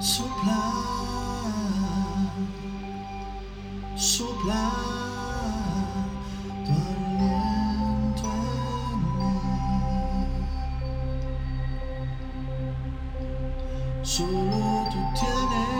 soplar, soplar tu aliento en. Solo tú tienes.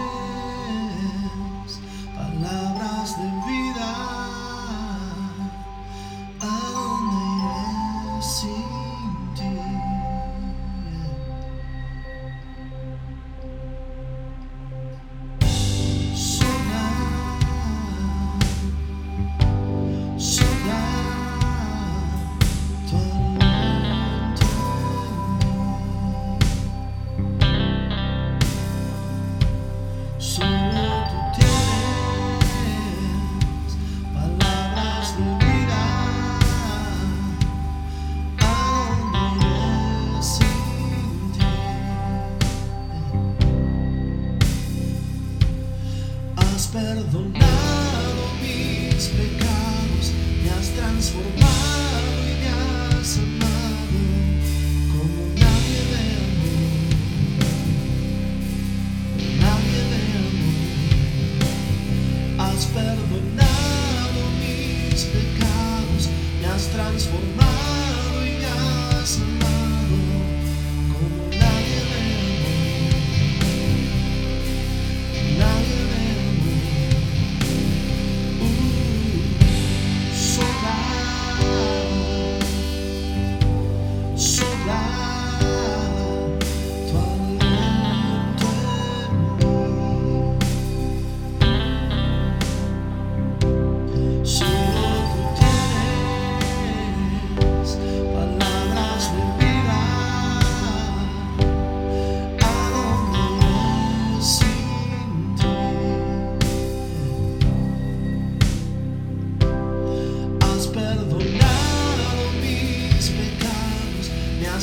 perdonado mis pecados, me has transformado y me has amado como nadie me amor, nadie me amor. Has perdonado mis pecados, me has transformado y me has amado.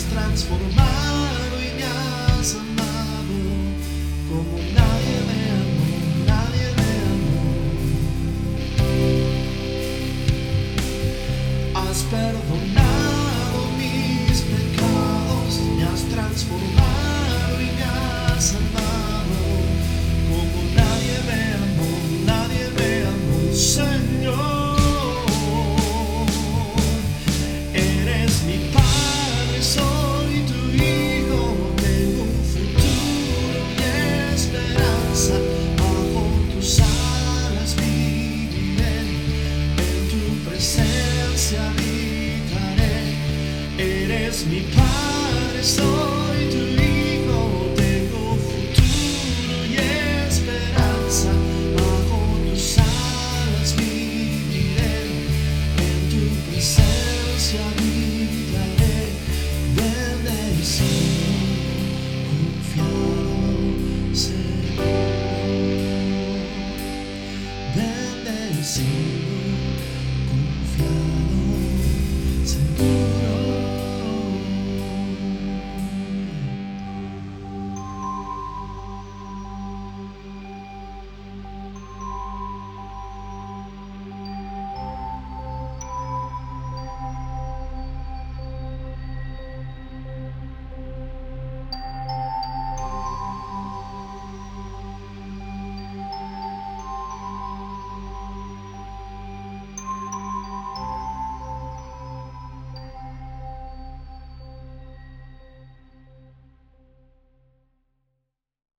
transformar. Mi padre, soy tu hijo, tengo futuro y esperanza. Bajo tus alas viviré, en tu presencia, mi vida le dé. Ven del Señor,